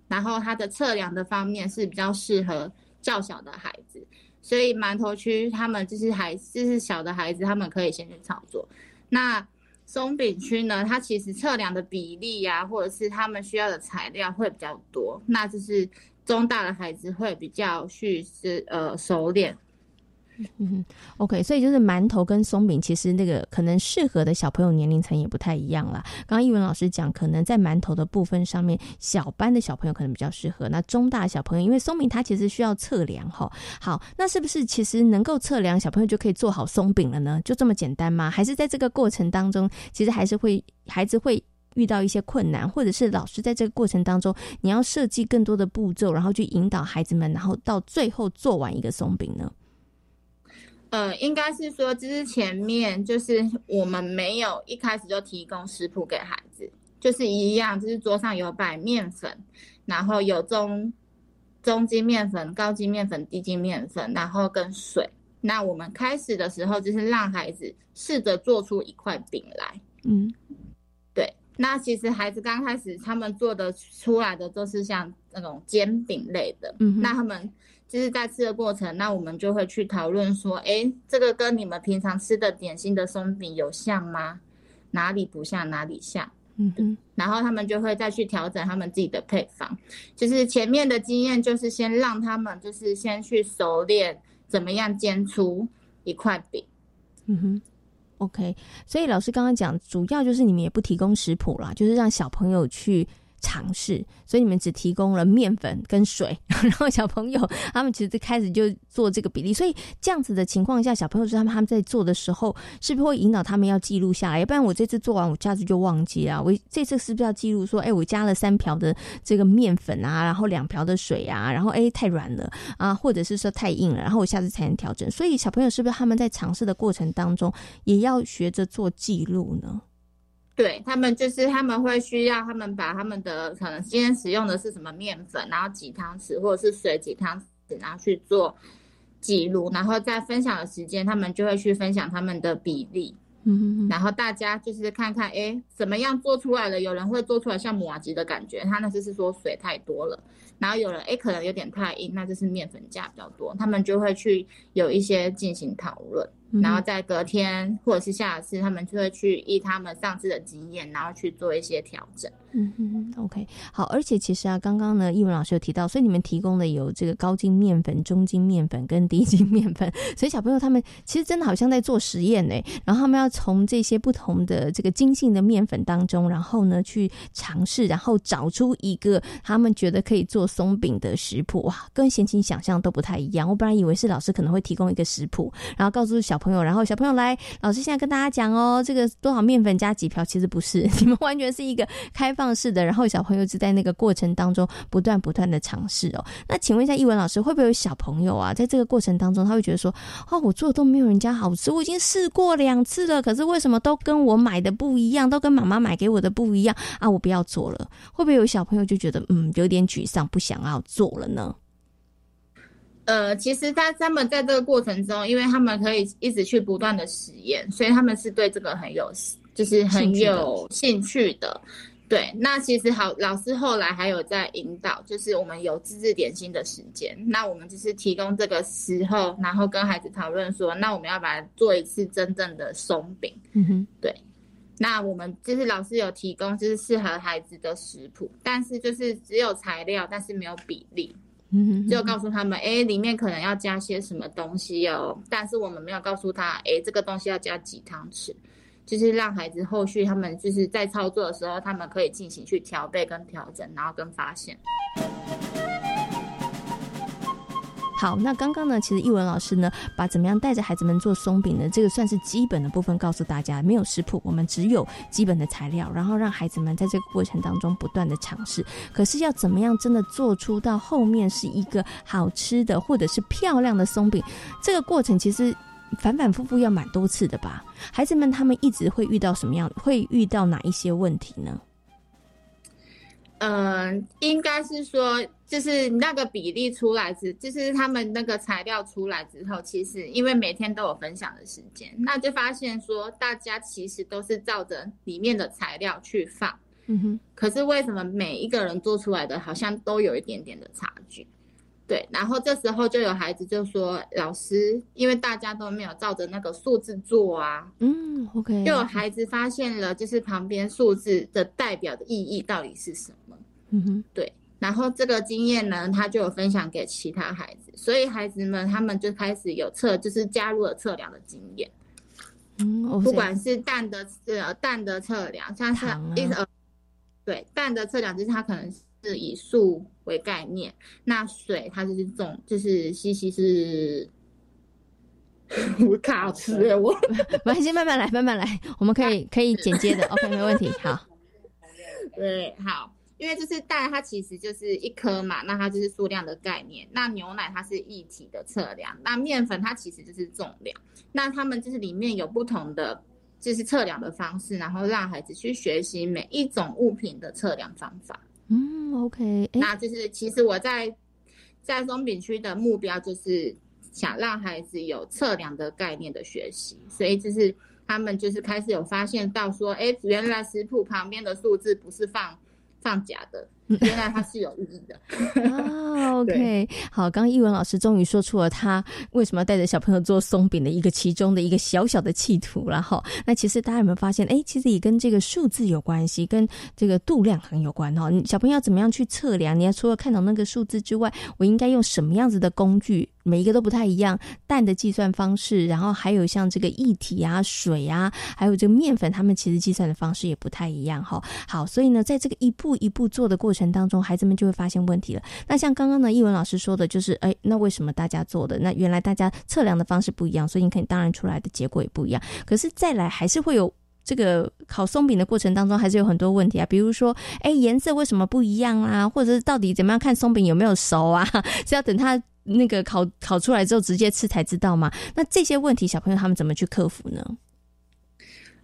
然后它的测量的方面是比较适合较小的孩子，所以馒头区他们就是还就是小的孩子，他们可以先去操作。那松饼区呢，它其实测量的比例呀，或者是他们需要的材料会比较多，那就是中大的孩子会比较去是呃熟练。嗯，OK，所以就是馒头跟松饼，其实那个可能适合的小朋友年龄层也不太一样啦。刚刚一文老师讲，可能在馒头的部分上面，小班的小朋友可能比较适合。那中大小朋友，因为松饼它其实需要测量哈。好，那是不是其实能够测量，小朋友就可以做好松饼了呢？就这么简单吗？还是在这个过程当中，其实还是会孩子会遇到一些困难，或者是老师在这个过程当中，你要设计更多的步骤，然后去引导孩子们，然后到最后做完一个松饼呢？呃，应该是说，就是前面就是我们没有一开始就提供食谱给孩子，就是一样，就是桌上有摆面粉，然后有中中筋面粉、高筋面粉、低筋面粉，然后跟水。那我们开始的时候就是让孩子试着做出一块饼来。嗯，对。那其实孩子刚开始他们做的出来的都是像那种煎饼类的。嗯，那他们。就是在吃的过程，那我们就会去讨论说，哎，这个跟你们平常吃的点心的松饼有像吗？哪里不像，哪里像？嗯嗯。然后他们就会再去调整他们自己的配方。就是前面的经验，就是先让他们就是先去熟练怎么样煎出一块饼。嗯哼。OK，所以老师刚刚讲，主要就是你们也不提供食谱啦，就是让小朋友去。尝试，所以你们只提供了面粉跟水，*laughs* 然后小朋友他们其实开始就做这个比例，所以这样子的情况下，小朋友是他们他们在做的时候，是不是会引导他们要记录下来？要不然我这次做完，我下次就忘记了。我这次是不是要记录说，哎，我加了三瓢的这个面粉啊，然后两瓢的水啊，然后哎太软了啊，或者是说太硬了，然后我下次才能调整。所以小朋友是不是他们在尝试的过程当中，也要学着做记录呢？对他们就是他们会需要他们把他们的可能今天使用的是什么面粉，然后几汤匙或者是水几汤匙，然后去做记录，然后在分享的时间，他们就会去分享他们的比例。嗯，然后大家就是看看，哎，怎么样做出来了？有人会做出来像马吉的感觉，他那就是说水太多了。然后有人，诶，可能有点太硬，那就是面粉价比较多。他们就会去有一些进行讨论。然后在隔天或者是下次，他们就会去依他们上次的经验，然后去做一些调整。嗯哼，OK，好。而且其实啊，刚刚呢，易文老师有提到，所以你们提供的有这个高筋面粉、中筋面粉跟低筋面粉。所以小朋友他们其实真的好像在做实验呢。然后他们要从这些不同的这个筋性的面粉当中，然后呢去尝试，然后找出一个他们觉得可以做松饼的食谱。哇，跟贤琴想象都不太一样。我本来以为是老师可能会提供一个食谱，然后告诉小。朋友，然后小朋友来，老师现在跟大家讲哦，这个多少面粉加几瓢，其实不是，*laughs* 你们完全是一个开放式的，然后小朋友就在那个过程当中不断不断的尝试哦。那请问一下，一文老师，会不会有小朋友啊，在这个过程当中，他会觉得说，哦，我做的都没有人家好吃，我已经试过两次了，可是为什么都跟我买的不一样，都跟妈妈买给我的不一样啊？我不要做了。会不会有小朋友就觉得，嗯，有点沮丧，不想要做了呢？呃，其实他他们在这个过程中，因为他们可以一直去不断的实验，所以他们是对这个很有，就是很有兴趣的。对，那其实好，老师后来还有在引导，就是我们有自制点心的时间，那我们就是提供这个时候，然后跟孩子讨论说，那我们要把它做一次真正的松饼。嗯哼，对，那我们就是老师有提供就是适合孩子的食谱，但是就是只有材料，但是没有比例。就告诉他们，哎，里面可能要加些什么东西哦，但是我们没有告诉他，哎，这个东西要加几汤匙，就是让孩子后续他们就是在操作的时候，他们可以进行去调配跟调整，然后跟发现。好，那刚刚呢，其实译文老师呢，把怎么样带着孩子们做松饼呢？这个算是基本的部分，告诉大家没有食谱，我们只有基本的材料，然后让孩子们在这个过程当中不断的尝试。可是要怎么样真的做出到后面是一个好吃的或者是漂亮的松饼，这个过程其实反反复复要蛮多次的吧？孩子们他们一直会遇到什么样？会遇到哪一些问题呢？嗯，应该是说，就是那个比例出来之，就是他们那个材料出来之后，其实因为每天都有分享的时间，那就发现说，大家其实都是照着里面的材料去放，嗯哼。可是为什么每一个人做出来的好像都有一点点的差距？对，然后这时候就有孩子就说，老师，因为大家都没有照着那个数字做啊，嗯，OK。就有孩子发现了，就是旁边数字的代表的意义到底是什么？嗯哼，对，然后这个经验呢，他就有分享给其他孩子，所以孩子们他们就开始有测，就是加入了测量的经验。嗯，不管是蛋的呃蛋的测量，像是一直呃，对蛋的测量，就是他可能是以数为概念，那水它就是重，就是西西是，*laughs* 我卡词了，我 *laughs* 没关系，慢慢来，慢慢来，我们可以可以剪接的，OK，没问题，好，*laughs* 对，好。因为就是蛋，它其实就是一颗嘛，那它就是数量的概念。那牛奶它是一体的测量，那面粉它其实就是重量。那他们就是里面有不同的就是测量的方式，然后让孩子去学习每一种物品的测量方法。嗯，OK，那就是其实我在在松饼区的目标就是想让孩子有测量的概念的学习，所以就是他们就是开始有发现到说，哎，原来食谱旁边的数字不是放。放假的，原来它是有意义的 *laughs* 啊。OK，好，刚刚一文老师终于说出了他为什么要带着小朋友做松饼的一个其中的一个小小的企图了哈。那其实大家有没有发现，哎，其实也跟这个数字有关系，跟这个度量很有关哈。小朋友要怎么样去测量？你要除了看懂那个数字之外，我应该用什么样子的工具？每一个都不太一样，蛋的计算方式，然后还有像这个液体啊、水啊，还有这个面粉，他们其实计算的方式也不太一样哈。好，所以呢，在这个一步一步做的过过程当中，孩子们就会发现问题了。那像刚刚呢，译文老师说的，就是哎，那为什么大家做的？那原来大家测量的方式不一样，所以你看，当然出来的结果也不一样。可是再来，还是会有这个烤松饼的过程当中，还是有很多问题啊。比如说，哎，颜色为什么不一样啊？或者是到底怎么样看松饼有没有熟啊？*laughs* 是要等它。那个烤烤出来之后直接吃才知道吗？那这些问题小朋友他们怎么去克服呢？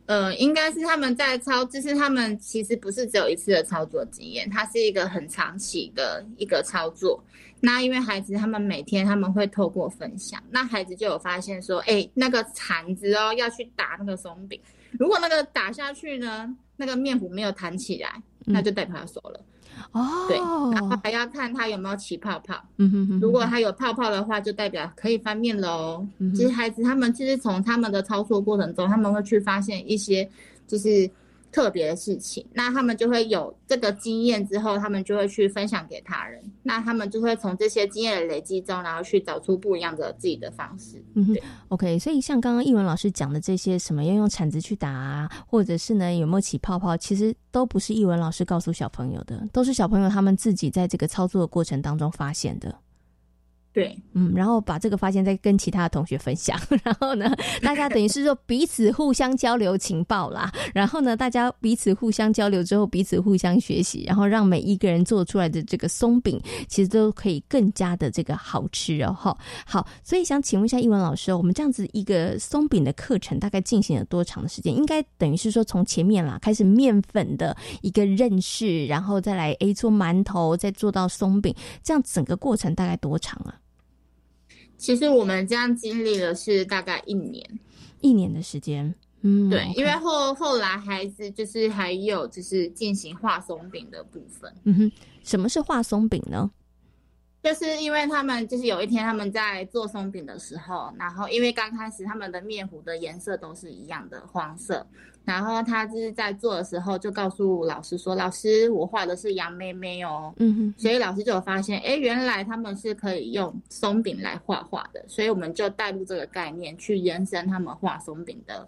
呃，应该是他们在操，就是他们其实不是只有一次的操作经验，它是一个很长期的一个操作。那因为孩子他们每天他们会透过分享，那孩子就有发现说，哎，那个铲子哦要去打那个松饼，如果那个打下去呢，那个面糊没有弹起来，那就代表他熟了。哦，对，然后还要看它有没有起泡泡。嗯哼哼，如果它有泡泡的话，就代表可以翻面喽。其实孩子他们其实从他们的操作过程中，他们会去发现一些就是。特别的事情，那他们就会有这个经验之后，他们就会去分享给他人，那他们就会从这些经验的累积中，然后去找出不一样的自己的方式。嗯哼，OK，所以像刚刚译文老师讲的这些，什么要用铲子去打啊，或者是呢有没有起泡泡，其实都不是译文老师告诉小朋友的，都是小朋友他们自己在这个操作的过程当中发现的。对，嗯，然后把这个发现再跟其他的同学分享，*laughs* 然后呢，大家等于是说彼此互相交流情报啦，然后呢，大家彼此互相交流之后，彼此互相学习，然后让每一个人做出来的这个松饼，其实都可以更加的这个好吃哦，哈，好，所以想请问一下译文老师，我们这样子一个松饼的课程大概进行了多长的时间？应该等于是说从前面啦开始面粉的一个认识，然后再来 A 做馒头，再做到松饼，这样整个过程大概多长啊？其实我们这样经历了是大概一年，一年的时间。嗯，对，因为后后来孩子就是还有就是进行画松饼的部分。嗯哼，什么是画松饼呢？就是因为他们就是有一天他们在做松饼的时候，然后因为刚开始他们的面糊的颜色都是一样的黄色。然后他就是在做的时候，就告诉老师说：“老师，我画的是杨妹妹哦。”嗯哼，所以老师就有发现，哎，原来他们是可以用松饼来画画的，所以我们就带入这个概念去延伸他们画松饼的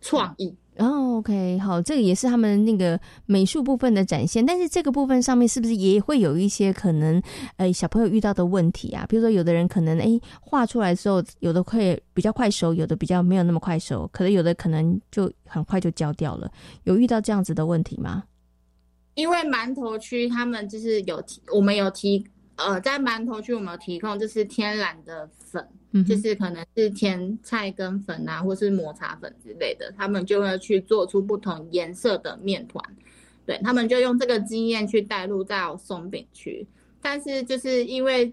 创意。哦，OK，好，这个也是他们那个美术部分的展现，但是这个部分上面是不是也会有一些可能，呃，小朋友遇到的问题啊？比如说，有的人可能哎画出来之后，有的会比较快熟，有的比较没有那么快熟，可能有的可能就很快就焦掉了。有遇到这样子的问题吗？因为馒头区他们就是有提，我们有提，呃，在馒头区我们有提供就是天然的粉。就是可能是甜菜根粉啊，或是抹茶粉之类的，他们就会去做出不同颜色的面团，对他们就用这个经验去带入到松饼区，但是就是因为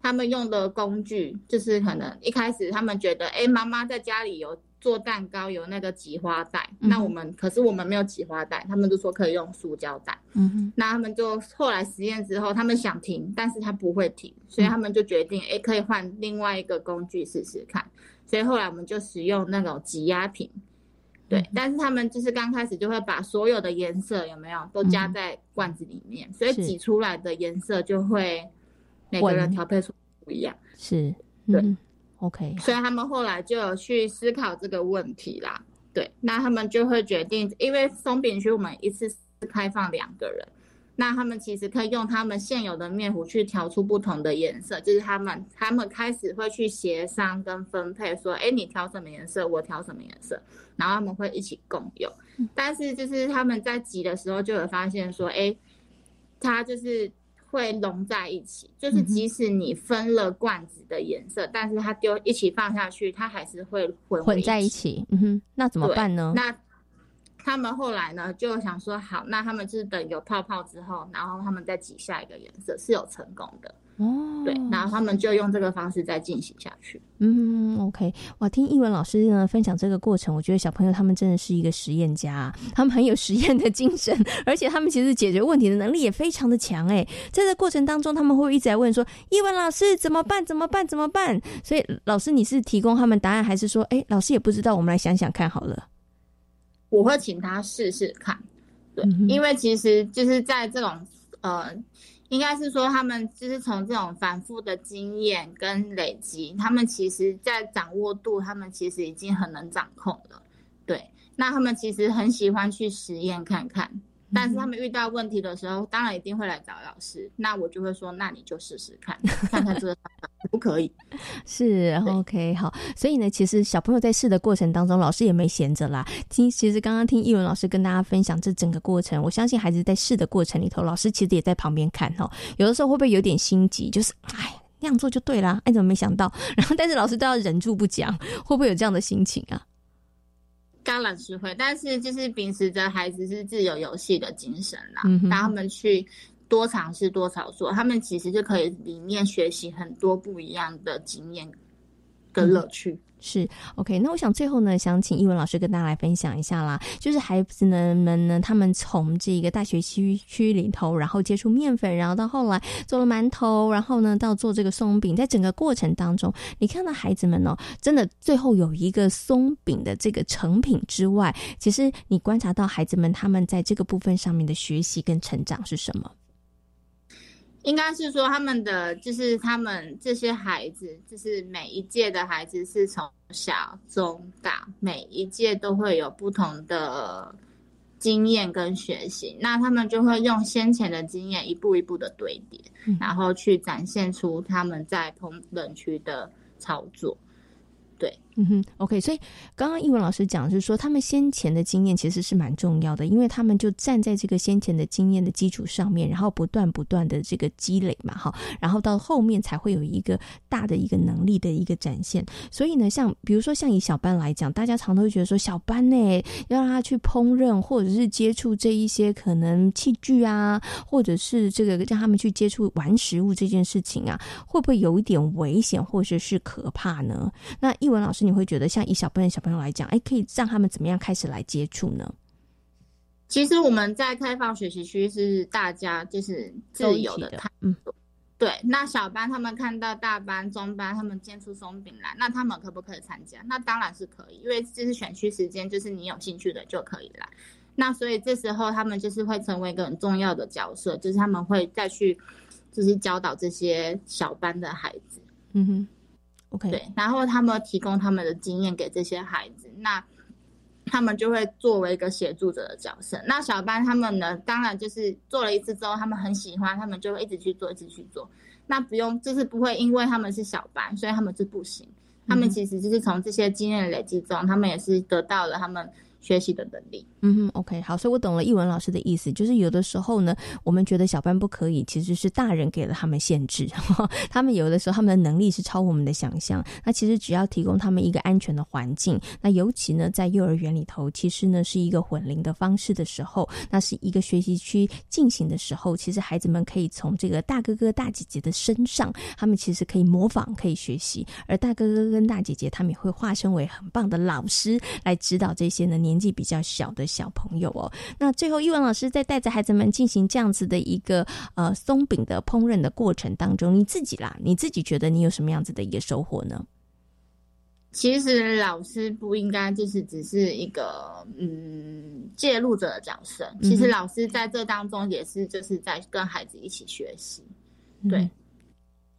他们用的工具，就是可能一开始他们觉得，哎，妈妈在家里有。做蛋糕有那个挤花袋，那我们可是我们没有挤花袋，他们就说可以用塑胶袋。嗯哼，那他们就后来实验之后，他们想停，但是他不会停，所以他们就决定，哎，可以换另外一个工具试试看。所以后来我们就使用那种挤压瓶，对，但是他们就是刚开始就会把所有的颜色有没有都加在罐子里面，所以挤出来的颜色就会每个人调配出不一样。是，对。OK，所以他们后来就有去思考这个问题啦。对，那他们就会决定，因为松饼区我们一次开放两个人，那他们其实可以用他们现有的面糊去调出不同的颜色，就是他们他们开始会去协商跟分配，说，哎，你调什么颜色，我调什么颜色，然后他们会一起共用。但是就是他们在挤的时候就有发现说，哎，他就是。会融在一起，就是即使你分了罐子的颜色，但是它丢一起放下去，它还是会混混在一起。嗯哼，那怎么办呢？那他们后来呢，就想说，好，那他们就是等有泡泡之后，然后他们再挤下一个颜色，是有成功的。哦，对，然后他们就用这个方式再进行下去。嗯，OK，哇，听译文老师呢分享这个过程，我觉得小朋友他们真的是一个实验家，他们很有实验的精神，*laughs* 而且他们其实解决问题的能力也非常的强。哎，在这过程当中，他们会一直在问说：“译文老师怎么办？怎么办？怎么办？”所以老师你是提供他们答案，还是说，哎，老师也不知道，我们来想想看好了。我会请他试试看，对，因为其实就是在这种呃。应该是说，他们就是从这种反复的经验跟累积，他们其实在掌握度，他们其实已经很能掌控了。对，那他们其实很喜欢去实验看看。但是他们遇到问题的时候，当然一定会来找老师。那我就会说，那你就试试看，看看这个可不可以。*laughs* 是 OK 好。所以呢，其实小朋友在试的过程当中，老师也没闲着啦。听，其实刚刚听译文老师跟大家分享这整个过程，我相信孩子在试的过程里头，老师其实也在旁边看哦。有的时候会不会有点心急？就是哎，那样做就对啦，哎，怎么没想到？*laughs* 然后，但是老师都要忍住不讲，会不会有这样的心情啊？当然是会，但是就是秉持着孩子是自由游戏的精神啦，让他们去多尝试、多操作，他们其实就可以里面学习很多不一样的经验跟乐趣。是 OK，那我想最后呢，想请一文老师跟大家来分享一下啦。就是孩子们呢，他们从这个大学区区里头，然后接触面粉，然后到后来做了馒头，然后呢到做这个松饼，在整个过程当中，你看到孩子们哦，真的最后有一个松饼的这个成品之外，其实你观察到孩子们他们在这个部分上面的学习跟成长是什么？应该是说他们的就是他们这些孩子，就是每一届的孩子是从小中大每一届都会有不同的经验跟学习，那他们就会用先前的经验一步一步的堆叠，然后去展现出他们在同等区的操作。对，嗯哼，OK，所以刚刚一文老师讲是说，他们先前的经验其实是蛮重要的，因为他们就站在这个先前的经验的基础上面，然后不断不断的这个积累嘛，哈，然后到后面才会有一个大的一个能力的一个展现。所以呢，像比如说像以小班来讲，大家常都会觉得说，小班呢要让他去烹饪，或者是接触这一些可能器具啊，或者是这个让他们去接触玩食物这件事情啊，会不会有一点危险或者是可怕呢？那译文老师，你会觉得像以小班的小朋友来讲，哎，可以让他们怎么样开始来接触呢？其实我们在开放学习区是大家就是自由的探索。对，那小班他们看到大班、中班他们煎出松饼来，那他们可不可以参加？那当然是可以，因为这是选区时间，就是你有兴趣的就可以来。那所以这时候他们就是会成为一个很重要的角色，就是他们会再去就是教导这些小班的孩子。嗯哼。对，然后他们提供他们的经验给这些孩子，那他们就会作为一个协助者的角色。那小班他们呢，当然就是做了一次之后，他们很喜欢，他们就会一直去做，一直去做。那不用，就是不会因为他们是小班，所以他们是不行。他们其实就是从这些经验累积中，他们也是得到了他们。学习的能力，嗯哼，OK，好，所以我懂了易文老师的意思，就是有的时候呢，我们觉得小班不可以，其实是大人给了他们限制，*laughs* 他们有的时候他们的能力是超我们的想象，那其实只要提供他们一个安全的环境，那尤其呢在幼儿园里头，其实呢是一个混龄的方式的时候，那是一个学习区进行的时候，其实孩子们可以从这个大哥哥大姐姐的身上，他们其实可以模仿，可以学习，而大哥哥跟大姐姐他们也会化身为很棒的老师来指导这些呢。年纪比较小的小朋友哦，那最后玉文老师在带着孩子们进行这样子的一个呃松饼的烹饪的过程当中，你自己啦，你自己觉得你有什么样子的一个收获呢？其实老师不应该就是只是一个嗯介入者的角色，其实老师在这当中也是就是在跟孩子一起学习，对。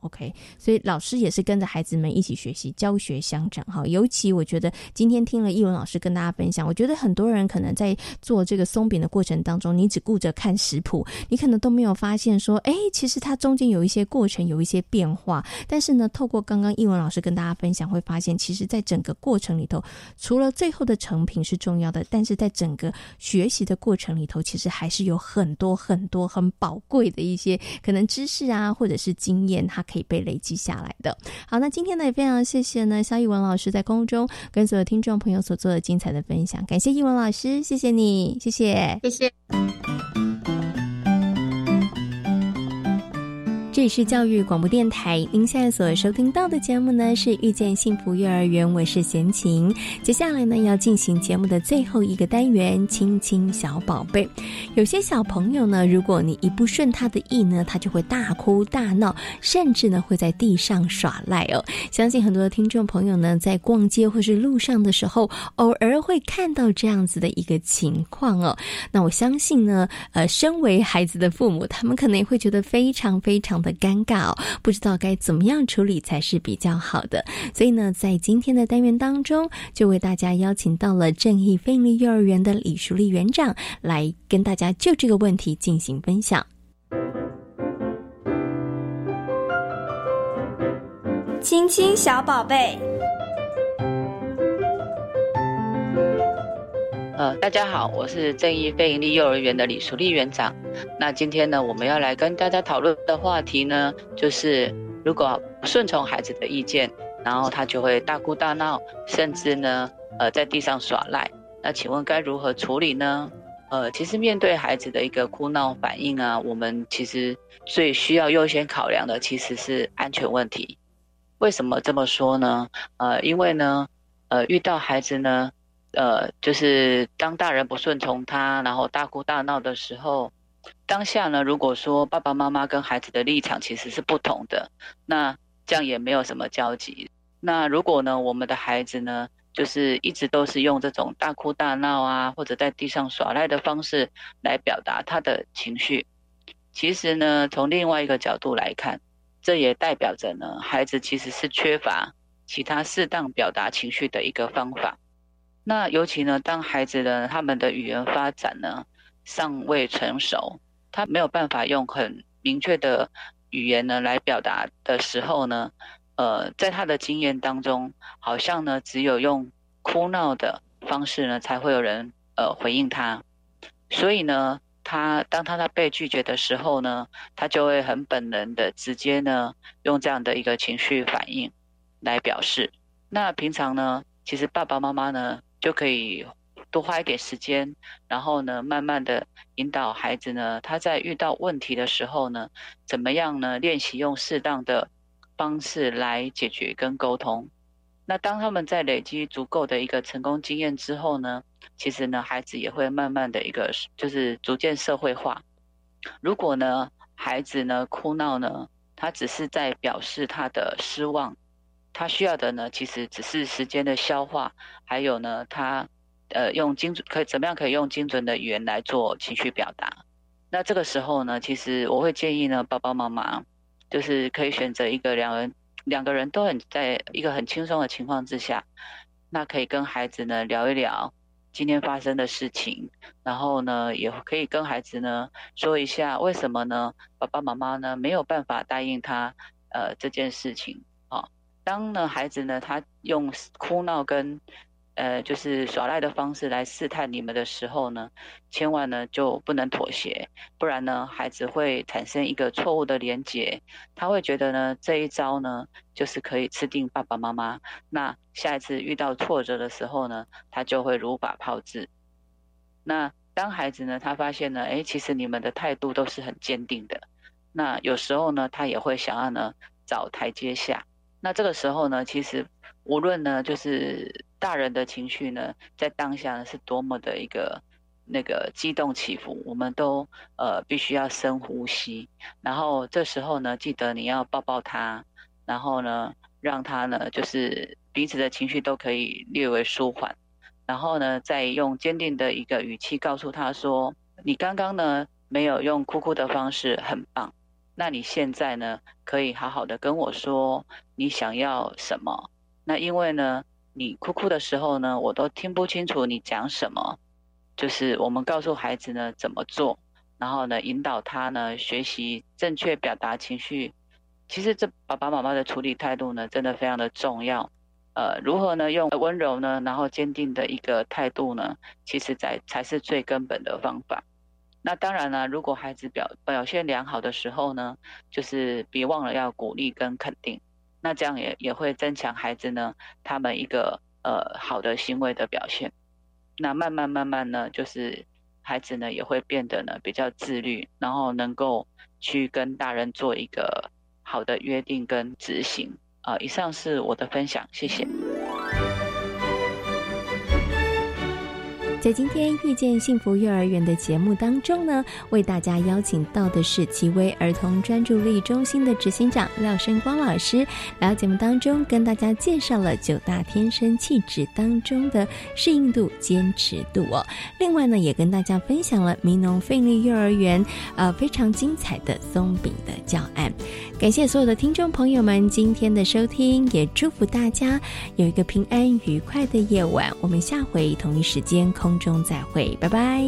OK，所以老师也是跟着孩子们一起学习，教学相长哈。尤其我觉得今天听了艺文老师跟大家分享，我觉得很多人可能在做这个松饼的过程当中，你只顾着看食谱，你可能都没有发现说，哎，其实它中间有一些过程，有一些变化。但是呢，透过刚刚艺文老师跟大家分享，会发现其实在整个过程里头，除了最后的成品是重要的，但是在整个学习的过程里头，其实还是有很多很多很宝贵的一些可能知识啊，或者是经验，它。可可以被累积下来的。好，那今天呢也非常谢谢呢肖逸文老师在空中跟所有听众朋友所做的精彩的分享，感谢逸文老师，谢谢你，谢谢，谢谢。这里是教育广播电台，您现在所收听到的节目呢是遇见幸福幼儿园，我是贤琴。接下来呢要进行节目的最后一个单元，亲亲小宝贝。有些小朋友呢，如果你一不顺他的意呢，他就会大哭大闹，甚至呢会在地上耍赖哦。相信很多的听众朋友呢，在逛街或是路上的时候，偶尔会看到这样子的一个情况哦。那我相信呢，呃，身为孩子的父母，他们可能也会觉得非常非常。的尴尬哦，不知道该怎么样处理才是比较好的。所以呢，在今天的单元当中，就为大家邀请到了正义飞利幼儿园的李淑丽园长来跟大家就这个问题进行分享。亲亲小宝贝。呃，大家好，我是正义非营利幼儿园的李淑丽园长。那今天呢，我们要来跟大家讨论的话题呢，就是如果不顺从孩子的意见，然后他就会大哭大闹，甚至呢，呃，在地上耍赖。那请问该如何处理呢？呃，其实面对孩子的一个哭闹反应啊，我们其实最需要优先考量的其实是安全问题。为什么这么说呢？呃，因为呢，呃，遇到孩子呢，呃，就是当大人不顺从他，然后大哭大闹的时候，当下呢，如果说爸爸妈妈跟孩子的立场其实是不同的，那这样也没有什么交集。那如果呢，我们的孩子呢？就是一直都是用这种大哭大闹啊，或者在地上耍赖的方式来表达他的情绪。其实呢，从另外一个角度来看，这也代表着呢，孩子其实是缺乏其他适当表达情绪的一个方法。那尤其呢，当孩子呢他们的语言发展呢尚未成熟，他没有办法用很明确的语言呢来表达的时候呢。呃，在他的经验当中，好像呢，只有用哭闹的方式呢，才会有人呃回应他。所以呢，他当他在被拒绝的时候呢，他就会很本能的直接呢，用这样的一个情绪反应来表示。那平常呢，其实爸爸妈妈呢，就可以多花一点时间，然后呢，慢慢的引导孩子呢，他在遇到问题的时候呢，怎么样呢，练习用适当的。方式来解决跟沟通。那当他们在累积足够的一个成功经验之后呢，其实呢，孩子也会慢慢的一个就是逐渐社会化。如果呢，孩子呢哭闹呢，他只是在表示他的失望，他需要的呢，其实只是时间的消化，还有呢，他呃用精准可以怎么样可以用精准的语言来做情绪表达。那这个时候呢，其实我会建议呢，爸爸妈妈。就是可以选择一个两人两个人都很在一个很轻松的情况之下，那可以跟孩子呢聊一聊今天发生的事情，然后呢也可以跟孩子呢说一下为什么呢爸爸妈妈呢没有办法答应他呃这件事情啊。当呢孩子呢他用哭闹跟呃，就是耍赖的方式来试探你们的时候呢，千万呢就不能妥协，不然呢，孩子会产生一个错误的连结，他会觉得呢这一招呢就是可以吃定爸爸妈妈，那下一次遇到挫折的时候呢，他就会如法炮制。那当孩子呢他发现呢，哎，其实你们的态度都是很坚定的，那有时候呢他也会想要呢找台阶下，那这个时候呢，其实无论呢就是。大人的情绪呢，在当下呢是多么的一个那个激动起伏，我们都呃必须要深呼吸，然后这时候呢，记得你要抱抱他，然后呢，让他呢就是彼此的情绪都可以略微舒缓，然后呢，再用坚定的一个语气告诉他说：“你刚刚呢没有用哭哭的方式，很棒，那你现在呢可以好好的跟我说你想要什么？那因为呢。”你哭哭的时候呢，我都听不清楚你讲什么。就是我们告诉孩子呢怎么做，然后呢引导他呢学习正确表达情绪。其实这爸爸妈妈的处理态度呢，真的非常的重要。呃，如何呢用温柔呢，然后坚定的一个态度呢，其实在才是最根本的方法。那当然呢，如果孩子表表现良好的时候呢，就是别忘了要鼓励跟肯定。那这样也也会增强孩子呢，他们一个呃好的行为的表现。那慢慢慢慢呢，就是孩子呢也会变得呢比较自律，然后能够去跟大人做一个好的约定跟执行。啊，以上是我的分享，谢谢。在今天遇见幸福幼儿园的节目当中呢，为大家邀请到的是奇威儿童专注力中心的执行长廖生光老师，来到节目当中跟大家介绍了九大天生气质当中的适应度、坚持度哦。另外呢，也跟大家分享了民农费力幼儿园呃非常精彩的松饼的教案。感谢所有的听众朋友们今天的收听，也祝福大家有一个平安愉快的夜晚。我们下回同一时间空中再会，拜拜。